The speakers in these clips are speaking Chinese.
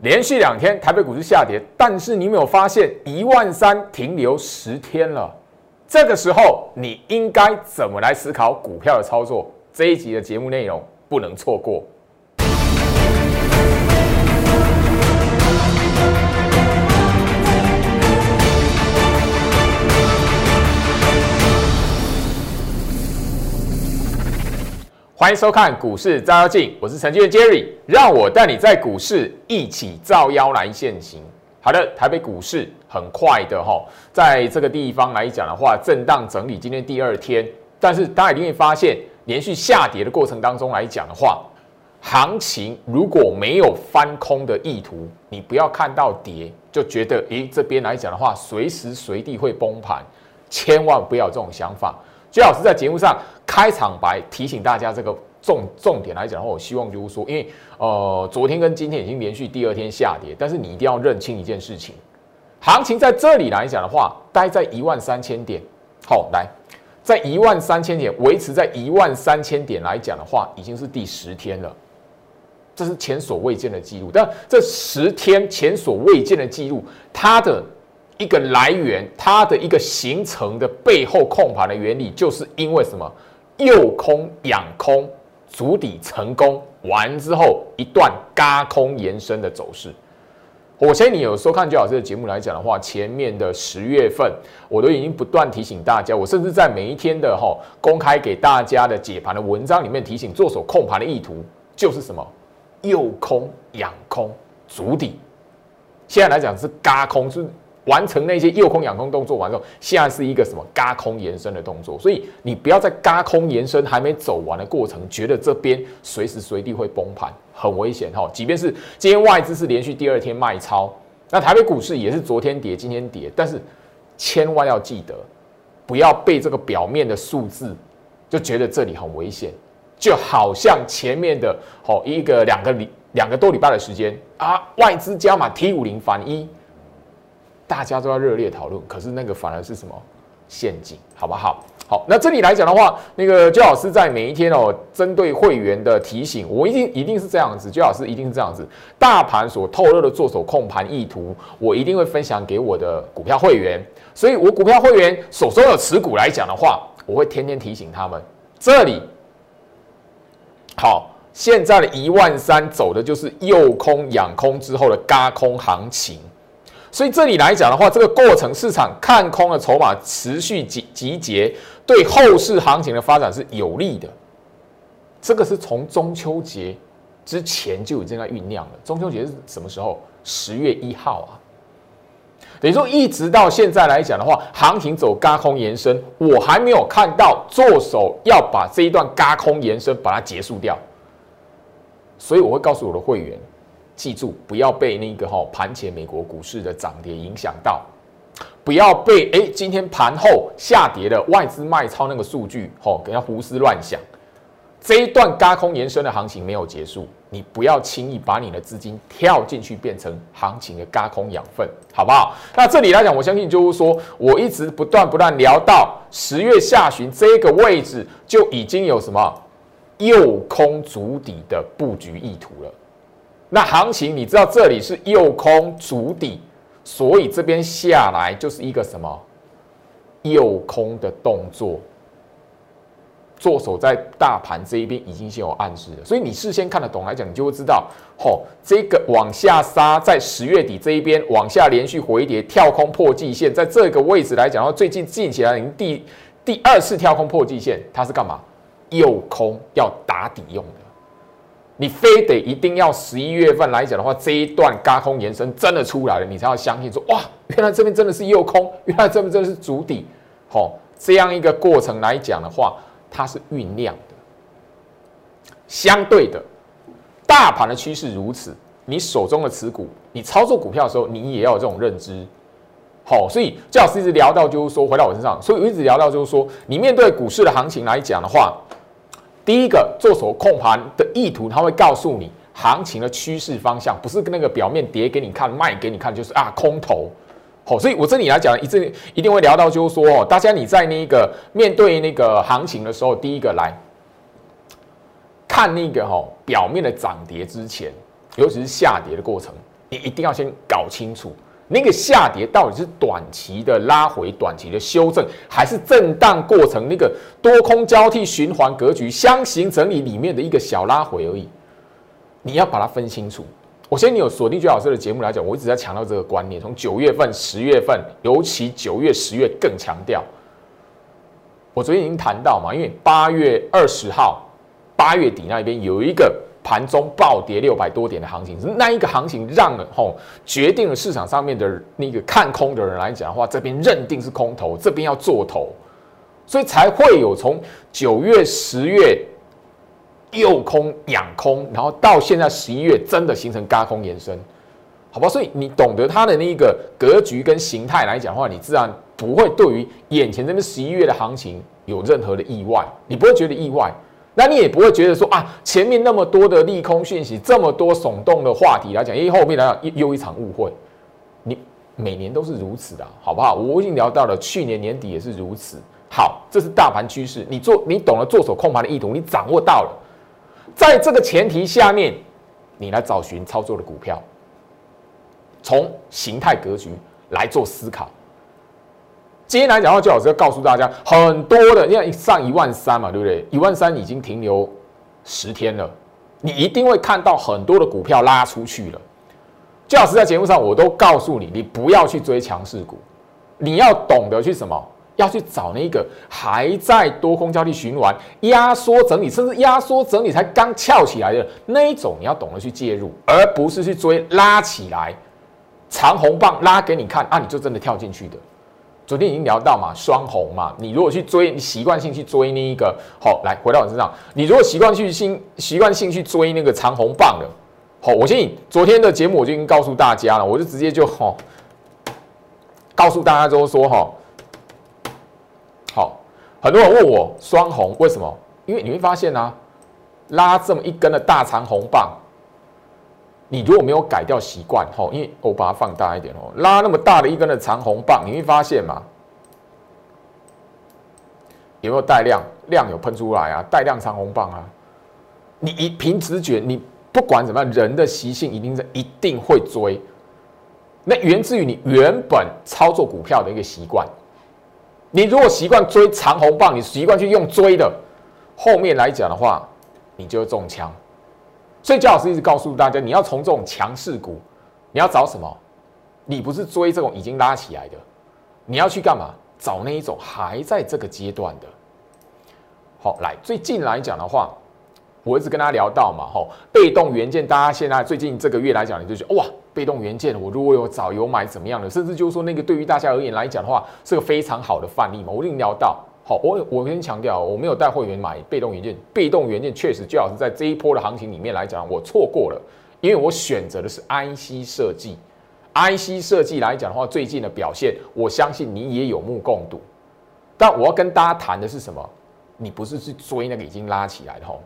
连续两天台北股市下跌，但是你有没有发现一万三停留十天了？这个时候你应该怎么来思考股票的操作？这一集的节目内容不能错过。欢迎收看股市照妖镜，我是程序员 Jerry，让我带你在股市一起照妖来现行。好的，台北股市很快的哈，在这个地方来讲的话，震荡整理，今天第二天，但是大家一定会发现，连续下跌的过程当中来讲的话，行情如果没有翻空的意图，你不要看到跌就觉得，诶，这边来讲的话，随时随地会崩盘，千万不要有这种想法。最老师在节目上开场白提醒大家这个重重点来讲的话，我希望就是说，因为呃昨天跟今天已经连续第二天下跌，但是你一定要认清一件事情，行情在这里来讲的话，待在一万三千点，好来，在一万三千点维持在一万三千点来讲的话，已经是第十天了，这是前所未见的记录。但这十天前所未见的记录，它的。一个来源，它的一个形成的背后控盘的原理，就是因为什么？诱空养空，足底成功完之后，一段嘎空延伸的走势。我相信你有收看周老师的节目来讲的话，前面的十月份，我都已经不断提醒大家，我甚至在每一天的哈公开给大家的解盘的文章里面提醒，做手控盘的意图就是什么？诱空养空，足底。现在来讲是嘎空是。完成那些诱空养空动作完之后，现在是一个什么嘎空延伸的动作，所以你不要在嘎空延伸还没走完的过程，觉得这边随时随地会崩盘，很危险哈。即便是今天外资是连续第二天卖超，那台北股市也是昨天跌，今天跌，但是千万要记得，不要被这个表面的数字就觉得这里很危险，就好像前面的哦一个两个礼两个多礼拜的时间啊，外资加码 T 五零反一。大家都要热烈讨论，可是那个反而是什么陷阱，好不好？好，那这里来讲的话，那个焦老师在每一天哦，针对会员的提醒，我一定一定是这样子，焦老师一定是这样子，大盘所透露的做手控盘意图，我一定会分享给我的股票会员，所以我股票会员手中的持股来讲的话，我会天天提醒他们，这里好，现在的一万三走的就是诱空养空之后的嘎空行情。所以这里来讲的话，这个过程市场看空的筹码持续集集结，对后市行情的发展是有利的。这个是从中秋节之前就已经在酝酿了。中秋节是什么时候？十月一号啊。等于说一直到现在来讲的话，行情走嘎空延伸，我还没有看到做手要把这一段嘎空延伸把它结束掉。所以我会告诉我的会员。记住，不要被那个哈盘前美国股市的涨跌影响到，不要被哎今天盘后下跌的外资卖超那个数据吼，不要胡思乱想。这一段高空延伸的行情没有结束，你不要轻易把你的资金跳进去变成行情的高空养分，好不好？那这里来讲，我相信就是说我一直不断不断聊到十月下旬这个位置就已经有什么右空足底的布局意图了。那行情你知道这里是右空足底，所以这边下来就是一个什么右空的动作。做手在大盘这一边已经先有暗示了，所以你事先看得懂来讲，你就会知道，吼，这个往下杀，在十月底这一边往下连续回跌，跳空破季线，在这个位置来讲，然后最近近起来已经第第二次跳空破季线，它是干嘛？右空要打底用的。你非得一定要十一月份来讲的话，这一段高空延伸真的出来了，你才要相信说哇，原来这边真的是右空，原来这边真的是足底，好，这样一个过程来讲的话，它是酝酿的。相对的，大盘的趋势如此，你手中的持股，你操作股票的时候，你也要有这种认知。好，所以最好是一直聊到就是说回到我身上，所以我一直聊到就是说，你面对股市的行情来讲的话。第一个做手控盘的意图，他会告诉你行情的趋势方向，不是跟那个表面跌给你看、卖给你看，就是啊空头。好，所以我这里来讲，一定一定会聊到，就是说哦，大家你在那个面对那个行情的时候，第一个来看那个哈表面的涨跌之前，尤其是下跌的过程，你一定要先搞清楚，那个下跌到底是短期的拉回、短期的修正，还是震荡过程那个多空交替循环格局、箱形整理里面的一个小拉回而已。你要把它分清楚。我先你有锁定居老师的节目来讲，我一直在强调这个观念。从九月份、十月份，尤其九月、十月更强调。我昨天已经谈到嘛，因为八月二十号、八月底那边有一个盘中暴跌六百多点的行情，那一个行情让了吼决定了市场上面的那个看空的人来讲的话，这边认定是空头，这边要做头，所以才会有从九月、十月。诱空养空，然后到现在十一月真的形成轧空延伸，好吧？所以你懂得它的那一个格局跟形态来讲的话，你自然不会对于眼前这边十一月的行情有任何的意外，你不会觉得意外，那你也不会觉得说啊，前面那么多的利空讯息，这么多耸动的话题来讲，因为后面来讲又一场误会，你每年都是如此的，好不好？我已经聊到了去年年底也是如此。好，这是大盘趋势，你做你懂了做手控盘的意图，你掌握到了。在这个前提下面，你来找寻操作的股票，从形态格局来做思考。今天来讲的话，就老师要告诉大家，很多的，你看上一万三嘛，对不对？一万三已经停留十天了，你一定会看到很多的股票拉出去了。就老师在节目上，我都告诉你，你不要去追强势股，你要懂得去什么。要去找那个还在多空交替循环、压缩整理，甚至压缩整理才刚翘起来的那一种，你要懂得去介入，而不是去追拉起来长红棒拉给你看啊，你就真的跳进去的。昨天已经聊到嘛，双红嘛，你如果去追，你习惯性去追那一个，好，来回到我身上，你如果习惯去新习惯性去追那个长红棒的，好，我相信昨天的节目我就已经告诉大家了，我就直接就好告诉大家都说哈。好，很多人问我双红为什么？因为你会发现呢，拉这么一根的大长红棒，你如果没有改掉习惯，吼，因为我把它放大一点哦，拉那么大的一根的长红棒，你会发现嘛，有没有带量？量有喷出来啊，带量长红棒啊，你一凭直觉，你不管怎么样，人的习性一定是一定会追，那源自于你原本操作股票的一个习惯。你如果习惯追长红棒，你习惯去用追的，后面来讲的话，你就中枪。所以焦老师一直告诉大家，你要从这种强势股，你要找什么？你不是追这种已经拉起来的，你要去干嘛？找那一种还在这个阶段的。好，来最近来讲的话。我一直跟大家聊到嘛，吼，被动元件，大家现在最近这个月来讲，你就觉得哇，被动元件，我如果有早有买怎么样的，甚至就是说那个对于大家而言来讲的话，是个非常好的范例嘛。我跟你聊到，好，我我跟你强调，我没有带会员买被动元件，被动元件确实最好是在这一波的行情里面来讲，我错过了，因为我选择的是 IC 设计，IC 设计来讲的话，最近的表现，我相信你也有目共睹。但我要跟大家谈的是什么？你不是去追那个已经拉起来的吼。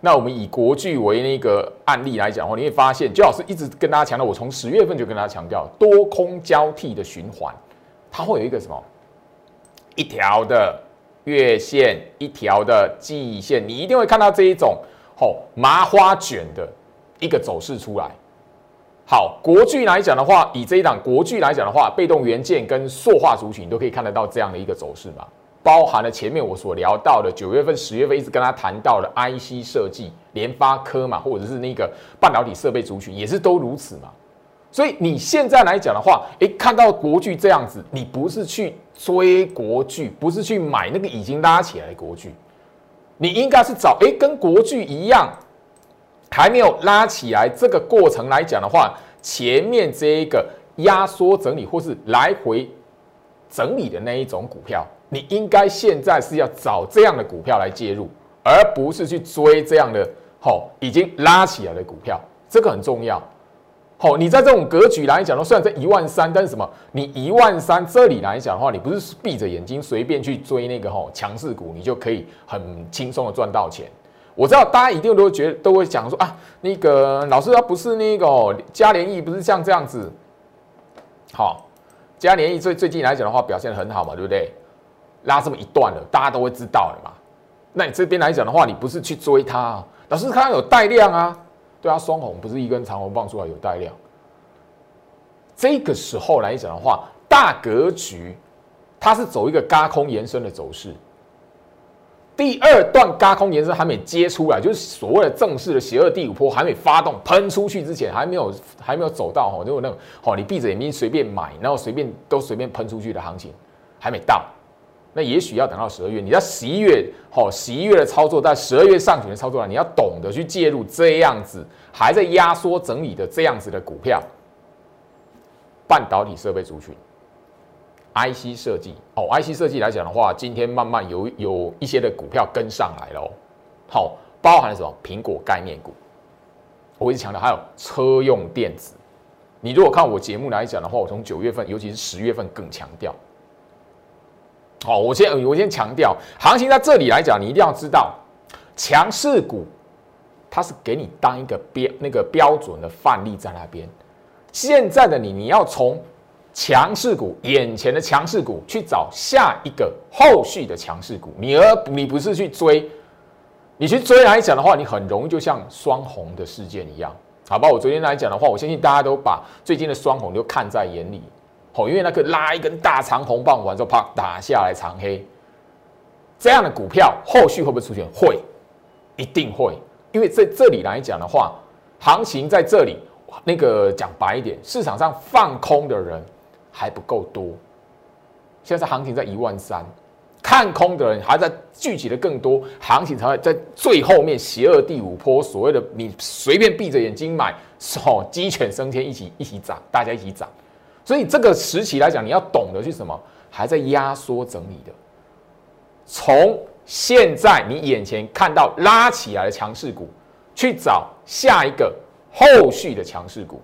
那我们以国巨为那个案例来讲的话，你会发现，周老师一直跟大家强调，我从十月份就跟大家强调，多空交替的循环，它会有一个什么？一条的月线，一条的季线，你一定会看到这一种吼麻花卷的一个走势出来。好，国巨来讲的话，以这一档国巨来讲的话，被动元件跟塑化族群都可以看得到这样的一个走势嘛。包含了前面我所聊到的九月份、十月份一直跟他谈到的 IC 设计、联发科嘛，或者是那个半导体设备族群，也是都如此嘛。所以你现在来讲的话，诶，看到国巨这样子，你不是去追国巨，不是去买那个已经拉起来的国巨，你应该是找诶，跟国巨一样还没有拉起来这个过程来讲的话，前面这一个压缩整理或是来回整理的那一种股票。你应该现在是要找这样的股票来介入，而不是去追这样的好已经拉起来的股票，这个很重要。好，你在这种格局来讲的话，虽然在一万三，但是什么？你一万三这里来讲的话，你不是闭着眼睛随便去追那个吼强势股，你就可以很轻松的赚到钱。我知道大家一定都会觉得都会讲说啊，那个老师他不是那个嘉联益，不是像这样子。好，嘉联益最最近来讲的话，表现很好嘛，对不对？拉这么一段了，大家都会知道了嘛？那你这边来讲的话，你不是去追它，老师看有带量啊？对啊，双红不是一根长红棒出来有带量，这个时候来讲的话，大格局它是走一个嘎空延伸的走势。第二段嘎空延伸还没接出来，就是所谓的正式的邪恶第五波还没发动喷出去之前，还没有还没有走到哈，就那种好，你闭着眼睛随便买，然后随便都随便喷出去的行情还没到，那也许要等到十二月。你在十一月好，十一月的操作，在十二月上旬的操作你要懂得去介入这样子还在压缩整理的这样子的股票，半导体设备族群。IC 设计哦，IC 设计来讲的话，今天慢慢有有一些的股票跟上来了哦。好，包含了什么？苹果概念股，我一直强调，还有车用电子。你如果看我节目来讲的话，我从九月份，尤其是十月份更强调。好，我先我先强调，行情在这里来讲，你一定要知道，强势股它是给你当一个标那个标准的范例在那边。现在的你，你要从。强势股，眼前的强势股，去找下一个后续的强势股。你而你不是去追，你去追来讲的话，你很容易就像双红的事件一样，好吧？我昨天来讲的话，我相信大家都把最近的双红都看在眼里，哦，因为那个拉一根大长红棒完之后，啪打下来长黑，这样的股票后续会不会出现？会，一定会，因为在这里来讲的话，行情在这里，那个讲白一点，市场上放空的人。还不够多，现在是行情在一万三，看空的人还在聚集的更多，行情才会在最后面邪恶第五波，所谓的你随便闭着眼睛买，哦，鸡犬升天，一起一起涨，大家一起涨，所以这个时期来讲，你要懂得去什么，还在压缩整理的，从现在你眼前看到拉起来的强势股，去找下一个后续的强势股。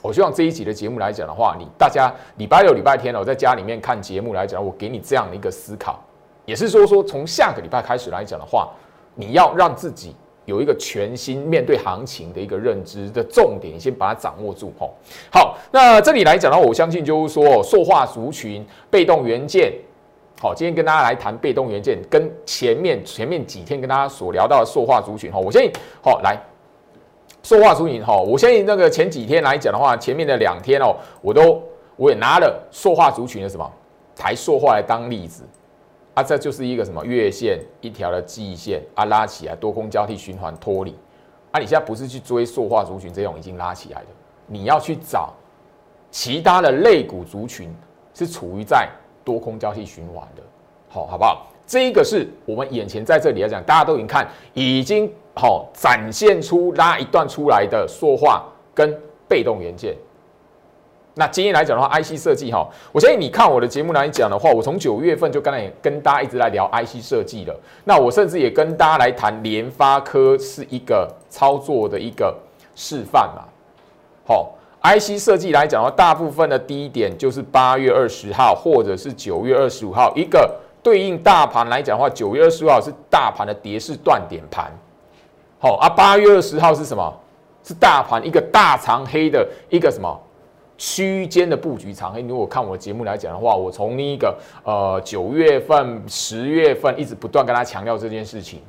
我希望这一集的节目来讲的话，你大家礼拜六、礼拜天我，在家里面看节目来讲，我给你这样的一个思考，也是说说从下个礼拜开始来讲的话，你要让自己有一个全新面对行情的一个认知的重点，先把它掌握住吼。好，那这里来讲的话，我相信就是说，塑化族群、被动元件，好，今天跟大家来谈被动元件，跟前面前面几天跟大家所聊到的塑化族群哈，我相信好来。塑化族群哈，我相信那个前几天来讲的话，前面的两天哦，我都我也拿了塑化族群的什么台塑化来当例子啊，这就是一个什么月线一条的季线啊拉起来多空交替循环脱离啊，你现在不是去追塑化族群这种已经拉起来的，你要去找其他的类股族群是处于在多空交替循环的，好好不好？这一个是我们眼前在这里来讲，大家都已经看已经。好，展现出拉一段出来的塑化跟被动元件。那今天来讲的话，IC 设计哈，我相信你看我的节目来讲的话，我从九月份就刚才跟大家一直在聊 IC 设计了。那我甚至也跟大家来谈联发科是一个操作的一个示范嘛。好，IC 设计来讲的话，大部分的低点就是八月二十号或者是九月二十五号，一个对应大盘来讲的话，九月二十五号是大盘的跌势断点盘。好啊，八月二十号是什么？是大盘一个大长黑的一个什么区间的布局长黑。如果看我节目来讲的话，我从那个呃九月份、十月份一直不断跟他强调这件事情。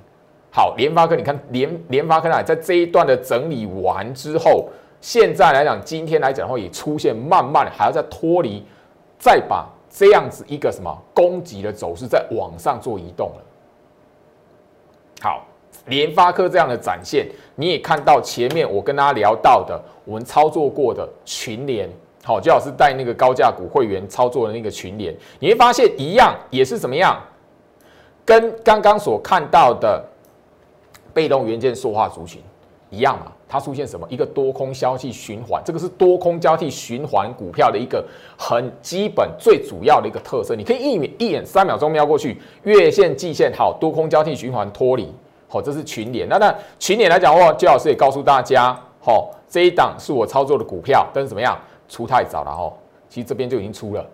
好，联发科，你看联联发科呢，在这一段的整理完之后，现在来讲，今天来讲的话，也出现慢慢还要再脱离，再把这样子一个什么攻击的走势再往上做移动了。好。联发科这样的展现，你也看到前面我跟大家聊到的，我们操作过的群联，好，最好是带那个高价股会员操作的那个群联，你会发现一样也是怎么样，跟刚刚所看到的被动元件塑化族群一样嘛？它出现什么？一个多空交替循环，这个是多空交替循环股票的一个很基本、最主要的一个特色。你可以一眼一眼三秒钟瞄过去，月线、季线好，多空交替循环脱离。好，这是群联。那那群联来讲的话，周老师也告诉大家，好，这一档是我操作的股票，但是怎么样，出太早了哈。其实这边就已经出了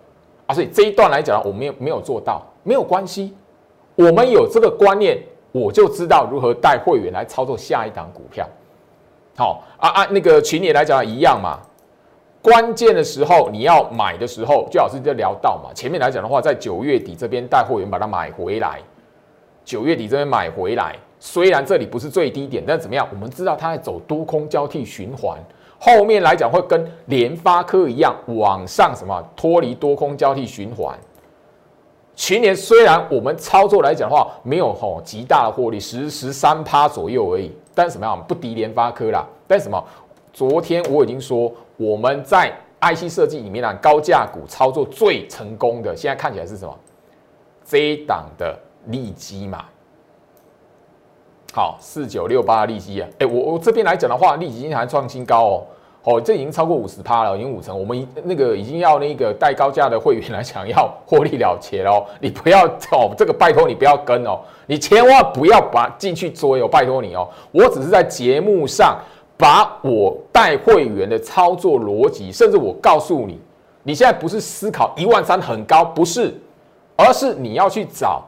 啊，所以这一段来讲，我没有没有做到，没有关系。我们有这个观念，我就知道如何带会员来操作下一档股票。好啊啊，那个群联来讲一样嘛。关键的时候你要买的时候，周老师就聊到嘛。前面来讲的话，在九月底这边带会员把它买回来，九月底这边买回来。虽然这里不是最低点，但怎么样？我们知道它在走多空交替循环，后面来讲会跟联发科一样往上什么脱离多空交替循环。去年虽然我们操作来讲的话没有吼极大的获利，十十三趴左右而已，但什么样不敌联发科啦？但什么？昨天我已经说我们在 IC 设计里面啊高价股操作最成功的，现在看起来是什么？这一档的利基嘛。好，四九六八的利息啊，哎，我我这边来讲的话，利息今天还创新高哦，哦，这已经超过五十趴了，已经五成，我们那个已经要那个带高价的会员来想要获利了结哦，你不要哦，这个拜托你不要跟哦，你千万不要把进去追哦，拜托你哦，我只是在节目上把我带会员的操作逻辑，甚至我告诉你，你现在不是思考一万三很高，不是，而是你要去找。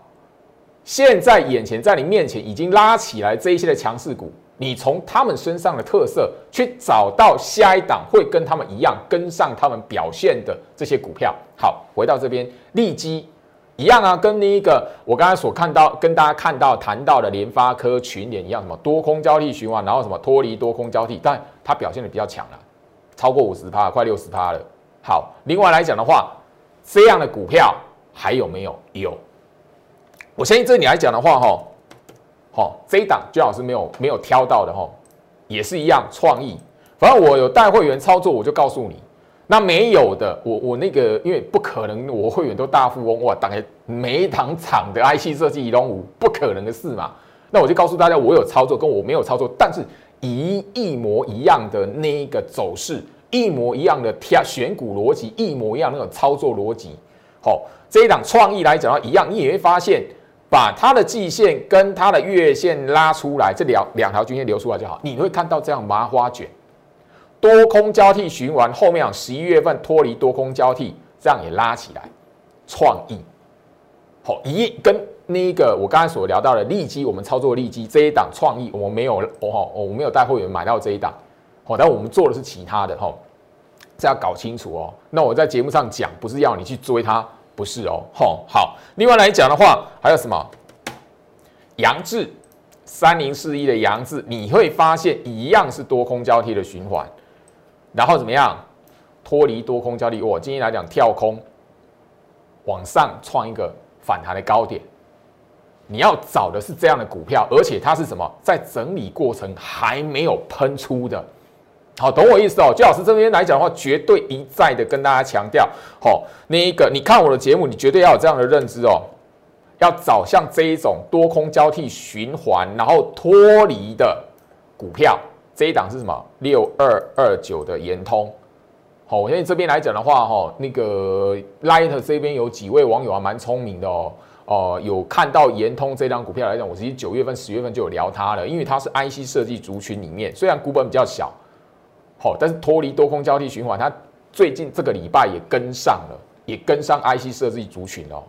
现在眼前在你面前已经拉起来这一些的强势股，你从他们身上的特色去找到下一档会跟他们一样跟上他们表现的这些股票。好，回到这边，利基一样啊，跟那一个我刚才所看到跟大家看到谈到的联发科群联一样，什么多空交替循环，然后什么脱离多空交替，但它表现的比较强了，超过五十趴，快六十趴了。好，另外来讲的话，这样的股票还有没有？有。我相信这你来讲的话，哈，好，这一档最好是没有没有挑到的，哈，也是一样创意。反正我有带会员操作，我就告诉你。那没有的，我我那个，因为不可能，我会员都大富翁哇，大概每一档厂的 IC 设计移动五不可能的事嘛。那我就告诉大家，我有操作，跟我没有操作，但是一一模一样的那一个走势，一模一样的挑选股逻辑，一模一样那种操作逻辑。好，这一档创意来讲的话，一样，你也会发现。把它的季线跟它的月线拉出来，这两两条均线留出来就好。你会看到这样麻花卷，多空交替循环，后面啊十一月份脱离多空交替，这样也拉起来。创意，好一跟那个我刚才所聊到的利基，我们操作利基这一档创意，我们没有哦，我没有带会员买到这一档，好，但我们做的是其他的哈，这要搞清楚哦。那我在节目上讲，不是要你去追它。不是哦，吼好。另外来讲的话，还有什么？杨志三零四一的杨志，你会发现一样是多空交替的循环，然后怎么样？脱离多空交替，我今天来讲跳空往上创一个反弹的高点。你要找的是这样的股票，而且它是什么？在整理过程还没有喷出的。好，懂我意思哦。周老师这边来讲的话，绝对一再的跟大家强调，好，那一个你看我的节目，你绝对要有这样的认知哦，要找像这一种多空交替循环，然后脱离的股票。这一档是什么？六二二九的延通。好，我现在这边来讲的话，哈，那个 Light 这边有几位网友啊，蛮聪明的哦，哦，有看到延通这张股票来讲，我其实九月份、十月份就有聊它了，因为它是 IC 设计族群里面，虽然股本比较小。好，但是脱离多空交替循环，它最近这个礼拜也跟上了，也跟上 IC 设计族群哦。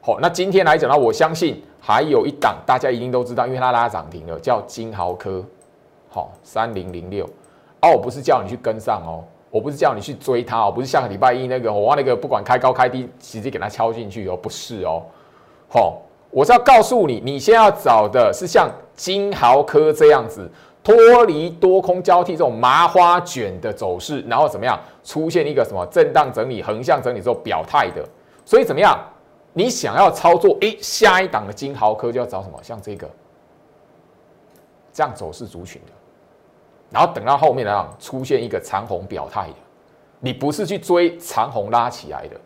好，那今天来讲呢，我相信还有一档大家一定都知道，因为它拉涨停了，叫金豪科。好，三零零六。哦，我不是叫你去跟上哦，我不是叫你去追它哦，不是下个礼拜一那个我那个不管开高开低，直接给它敲进去哦，不是哦。好，我是要告诉你，你先要找的是像金豪科这样子。脱离多空交替这种麻花卷的走势，然后怎么样出现一个什么震荡整理、横向整理之后表态的？所以怎么样？你想要操作，诶，下一档的金豪科就要找什么？像这个这样走势族群的，然后等到后面呢出现一个长红表态的，你不是去追长红拉起来的，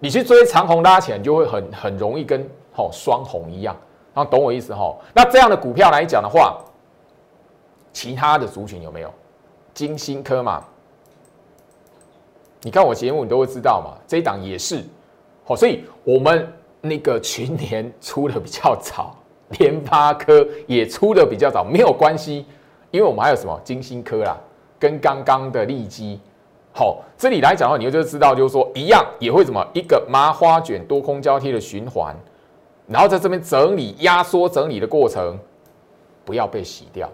你去追长红拉起来，你就会很很容易跟吼双红一样，然后懂我意思吼？那这样的股票来讲的话。其他的族群有没有？金星科嘛？你看我节目，你都会知道嘛。这一档也是，好，所以我们那个群年出的比较早，联发科也出的比较早，没有关系，因为我们还有什么金星科啦，跟刚刚的利基，好，这里来讲的话，你就会知道，就是说一样也会什么一个麻花卷多空交替的循环，然后在这边整理压缩整理的过程，不要被洗掉。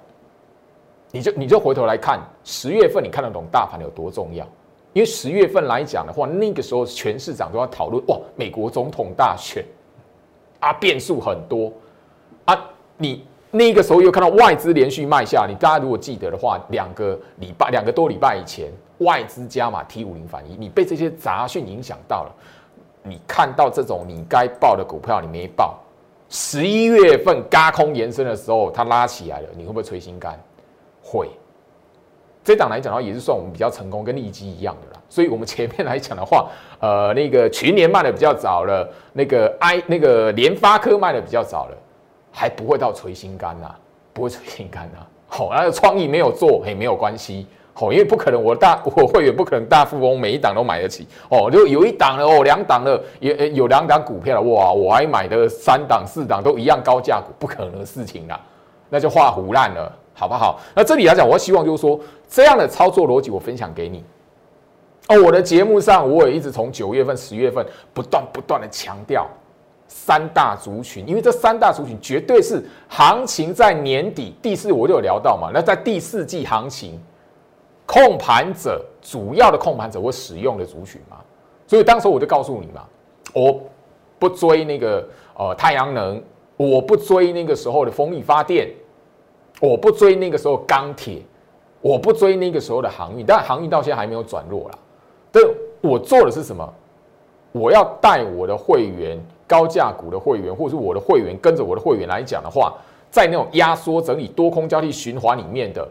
你就你就回头来看十月份，你看得懂大盘有多重要？因为十月份来讲的话，那个时候全市场都要讨论哇，美国总统大选啊，变数很多啊。你那个时候又看到外资连续卖下，你大家如果记得的话，两个礼拜两个多礼拜以前，外资加码 T 五零反一，你被这些杂讯影响到了，你看到这种你该报的股票你没报，十一月份嘎空延伸的时候它拉起来了，你会不会捶心肝？会。这档来讲的话，也是算我们比较成功，跟利基一样的啦。所以，我们前面来讲的话，呃，那个群联卖的比较早了，那个 I 那个联发科卖的比较早了，还不会到垂心肝呐，不会垂心肝呐。好，那个创意没有做，也，没有关系。好，因为不可能，我大我会员不可能大富翁每一档都买得起。哦，就有一档了，哦，两档了，也有两档股票了，哇，我还买的三档四档都一样高价股，不可能的事情啦，那就画胡烂了。好不好？那这里来讲，我希望就是说，这样的操作逻辑我分享给你。哦，我的节目上我也一直从九月份、十月份不断不断的强调三大族群，因为这三大族群绝对是行情在年底第四，我就有聊到嘛。那在第四季行情，控盘者主要的控盘者会使用的族群嘛，所以当时我就告诉你嘛，我不追那个呃太阳能，我不追那个时候的风力发电。我不追那个时候钢铁，我不追那个时候的航运，但航运到现在还没有转弱了。但我做的是什么？我要带我的会员高价股的会员，或者是我的会员跟着我的会员来讲的话，在那种压缩整理多空交替循环里面的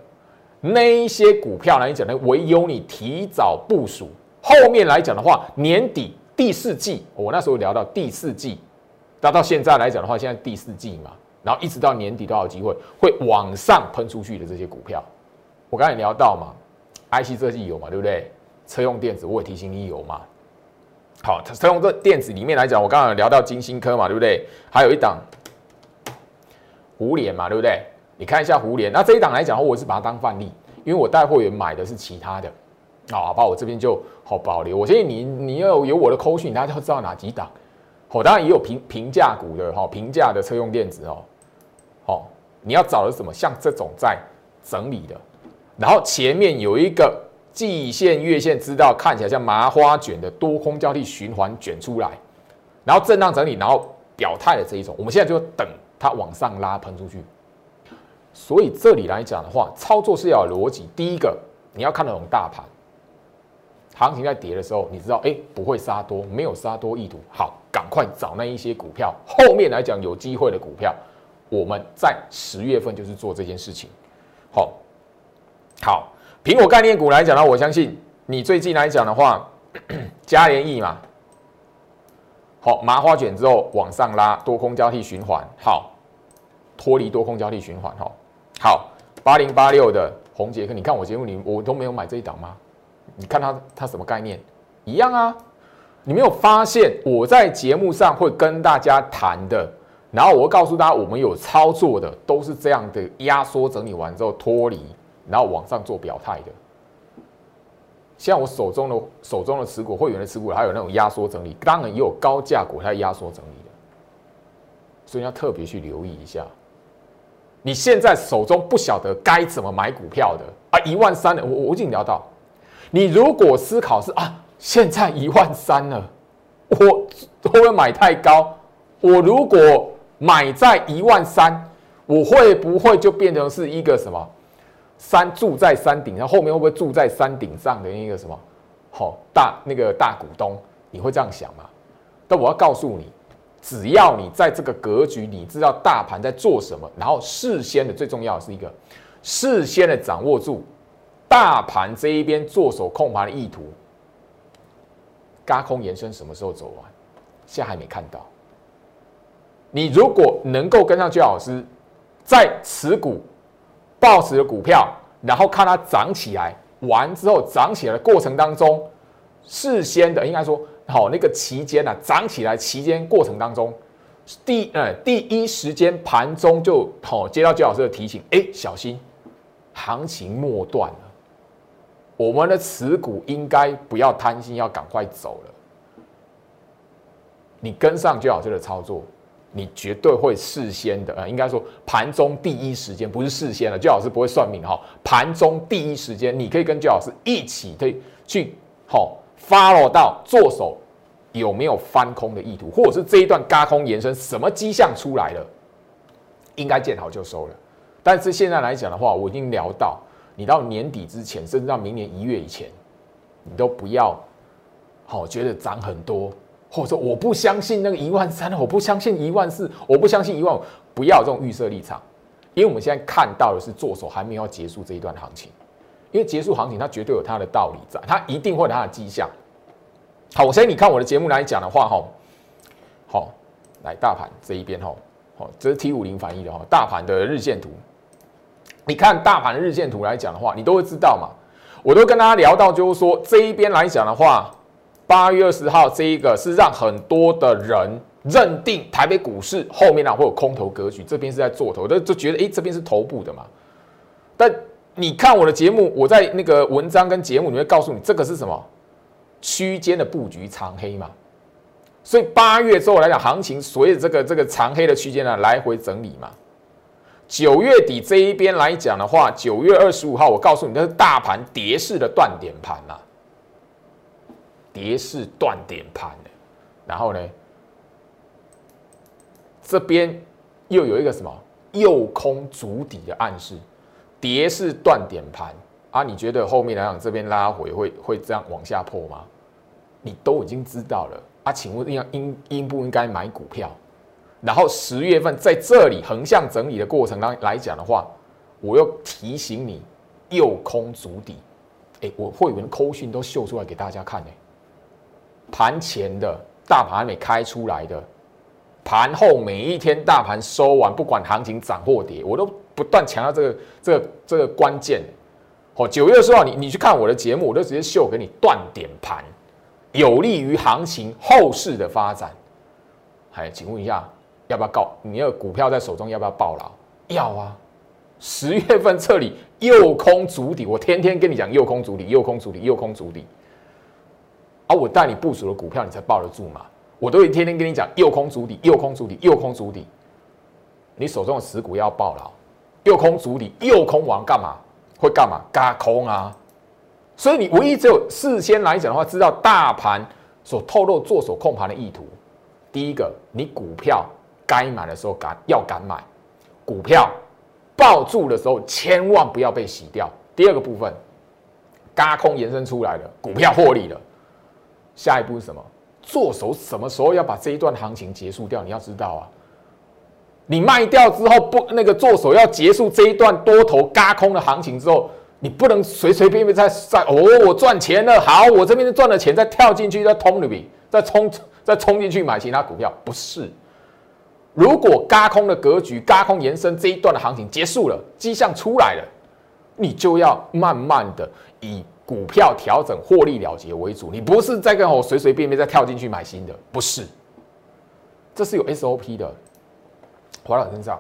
那一些股票来讲呢，唯有你提早部署。后面来讲的话，年底第四季，我那时候聊到第四季，那到现在来讲的话，现在第四季嘛。然后一直到年底都有机会会往上喷出去的这些股票，我刚才聊到嘛，IC 设计有嘛，对不对？车用电子我也提醒你有嘛。好，车用这电子里面来讲，我刚刚聊到金星科嘛，对不对？还有一档胡联嘛，对不对？你看一下胡联，那这一档来讲，我是把它当范例，因为我带货员买的是其他的，好，把我这边就好保留。我建议你，你要有我的口讯，大家就知道哪几档。好，当然也有平平价股的哈，平价的车用电子哦。你要找的是什么？像这种在整理的，然后前面有一个季线、月线，知道看起来像麻花卷的多空交替循环卷出来，然后震荡整理，然后表态的这一种，我们现在就等它往上拉喷出去。所以这里来讲的话，操作是要有逻辑。第一个，你要看得懂大盘，行情在跌的时候，你知道，哎，不会杀多，没有杀多意图，好，赶快找那一些股票，后面来讲有机会的股票。我们在十月份就是做这件事情，好，好，苹果概念股来讲呢，我相信你最近来讲的话，嘉联益嘛，好，麻花卷之后往上拉，多空交替循环，好，脱离多空交替循环，哈，好，八零八六的红杰克，你看我节目里我都没有买这一档吗？你看它它什么概念？一样啊，你没有发现我在节目上会跟大家谈的？然后我告诉大家，我们有操作的都是这样的压缩整理完之后脱离，然后往上做表态的。像我手中的手中的持股、会员的持股，还有那种压缩整理，当然也有高价股它压缩整理的，所以要特别去留意一下。你现在手中不晓得该怎么买股票的啊，一万三的，我我已经聊到，你如果思考是啊，现在一万三了，我会不会买太高？我如果买在一万三，我会不会就变成是一个什么山住在山顶上，后面会不会住在山顶上的一个什么好大那个大股东？你会这样想吗？但我要告诉你，只要你在这个格局，你知道大盘在做什么，然后事先的最重要的是一个事先的掌握住大盘这一边做手控盘的意图，高空延伸什么时候走完？现在还没看到。你如果能够跟上居老师，在持股、报持的股票，然后看它涨起来，完之后涨起来的过程当中，事先的应该说好那个期间呢，涨起来期间过程当中，第呃第一时间盘中就好接到居老师的提醒，哎，小心行情末段了，我们的持股应该不要贪心，要赶快走了。你跟上居老师的操作。你绝对会事先的，呃，应该说盘中第一时间，不是事先了。最老师不会算命哈，盘中第一时间，你可以跟最老师一起可以去好 follow 到做手有没有翻空的意图，或者是这一段嘎空延伸什么迹象出来了，应该见好就收了。但是现在来讲的话，我已经聊到，你到年底之前，甚至到明年一月以前，你都不要好觉得涨很多，或者说我不相信那个一万三，我不相信一万四，我不相信一万五，不要这种预设立场，因为我们现在看到的是做手还没有结束这一段行情，因为结束行情它绝对有它的道理在，它一定会有它的迹象。好，我先你看我的节目来讲的话，哈，好，来大盘这一边，哈，好，这是 T 五零反应的哈，大盘的日线图，你看大盘的日线图来讲的话，你都会知道嘛。我都跟大家聊到，就是说这一边来讲的话，八月二十号这一个是让很多的人认定台北股市后面呢会有空头格局，这边是在做头，都就觉得哎这边是头部的嘛。但你看我的节目，我在那个文章跟节目里面告诉你，这个是什么？区间的布局长黑嘛，所以八月之后来讲，行情随着这个这个长黑的区间呢来回整理嘛。九月底这一边来讲的话，九月二十五号，我告诉你，那是大盘跌势的断点盘呐，跌势断点盘然后呢，这边又有一个什么右空足底的暗示，跌势断点盘啊？你觉得后面来讲这边拉回会会这样往下破吗？你都已经知道了啊？请问应应应不应该买股票？然后十月份在这里横向整理的过程当来讲的话，我又提醒你右空足底。哎，我会员扣讯都秀出来给大家看呢。盘前的大盘还没开出来的，盘后每一天大盘收完，不管行情涨或跌，我都不断强调这个这个这个关键。哦，九月十号你你去看我的节目，我都直接秀给你断点盘。有利于行情后市的发展。哎，请问一下，要不要告？你要股票在手中，要不要爆牢？要啊！十月份这里右空足底，我天天跟你讲右空足底，右空足底，右空足底。我带你部署的股票，你才抱得住嘛？我都会天天跟你讲右空足底，右空足底，右空足底。你手中的持股要爆牢，右空足底，右空完干嘛？会干嘛？嘎空啊！所以你唯一只有事先来讲的话，知道大盘所透露做手控盘的意图。第一个，你股票该买的时候敢要敢买，股票抱住的时候千万不要被洗掉。第二个部分，嘎空延伸出来的，股票获利了，下一步是什么？做手什么时候要把这一段行情结束掉？你要知道啊，你卖掉之后不那个做手要结束这一段多头嘎空的行情之后。你不能随随便便再再哦，我赚钱了，好，我这边是赚了钱，再跳进去再通里边，再冲再冲进去买其他股票，不是。如果嘎空的格局、嘎空延伸这一段的行情结束了，迹象出来了，你就要慢慢的以股票调整获利了结为主，你不是在跟我随随便便再跳进去买新的，不是。这是有 SOP 的，回到身上。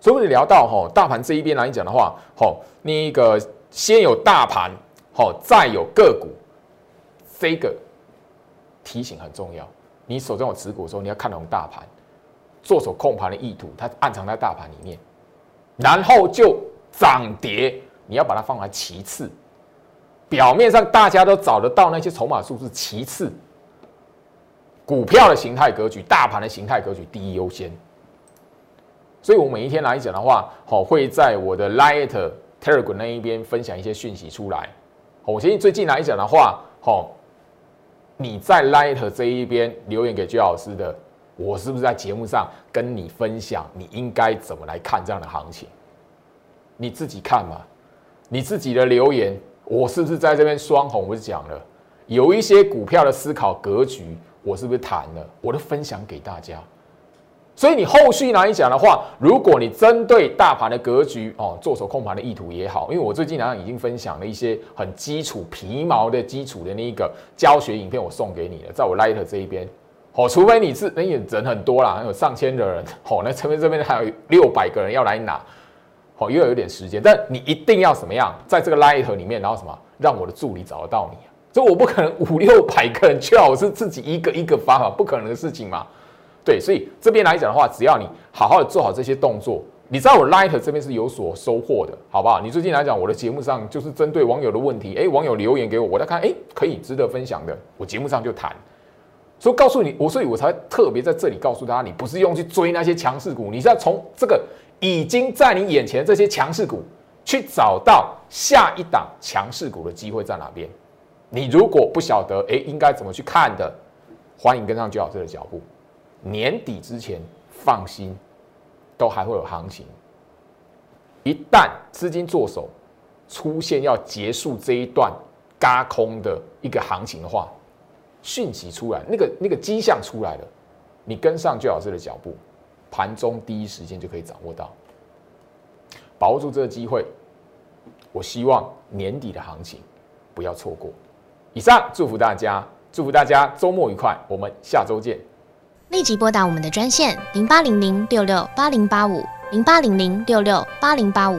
所以我们聊到哈，大盘这一边来讲的话，好，那个。先有大盘，好，再有个股，这个提醒很重要。你手中有持股的时候，你要看懂大盘，做手控盘的意图，它暗藏在大盘里面。然后就涨跌，你要把它放在其次。表面上大家都找得到那些筹码数字，其次，股票的形态格局、大盘的形态格局第一优先。所以我每一天来讲的话，好，会在我的 Light。Telegram 那一边分享一些讯息出来，我相信最近来讲的话，好，你在 Light 这一边留言给居老师的，我是不是在节目上跟你分享，你应该怎么来看这样的行情？你自己看嘛，你自己的留言，我是不是在这边双红？我讲了，有一些股票的思考格局，我是不是谈了？我都分享给大家。所以你后续来讲的话，如果你针对大盘的格局哦，做手控盘的意图也好，因为我最近好像已经分享了一些很基础皮毛的基础的那一个教学影片，我送给你了，在我 Light 这一边哦，除非你是那人很多啦，有上千的人哦，那这边这边还有六百个人要来拿，好，又有一点时间，但你一定要怎么样，在这个 Light 里面，然后什么让我的助理找得到你，所以我不可能五六百个人叫我是自己一个一个发嘛，不可能的事情嘛。对，所以这边来讲的话，只要你好好的做好这些动作，你知道我 Light 这边是有所收获的，好不好？你最近来讲，我的节目上就是针对网友的问题，哎，网友留言给我，我在看，哎，可以值得分享的，我节目上就谈。所以告诉你，我所以我才特别在这里告诉大家，你不是用去追那些强势股，你是要从这个已经在你眼前这些强势股去找到下一档强势股的机会在哪边。你如果不晓得，哎，应该怎么去看的，欢迎跟上居老师的脚步。年底之前，放心，都还会有行情。一旦资金做手出现要结束这一段嘎空的一个行情的话，讯息出来，那个那个迹象出来了，你跟上最老师的脚步，盘中第一时间就可以掌握到，把握住这个机会。我希望年底的行情不要错过。以上祝福大家，祝福大家周末愉快，我们下周见。立即拨打我们的专线零八零零六六八零八五。零八零零六六八零八五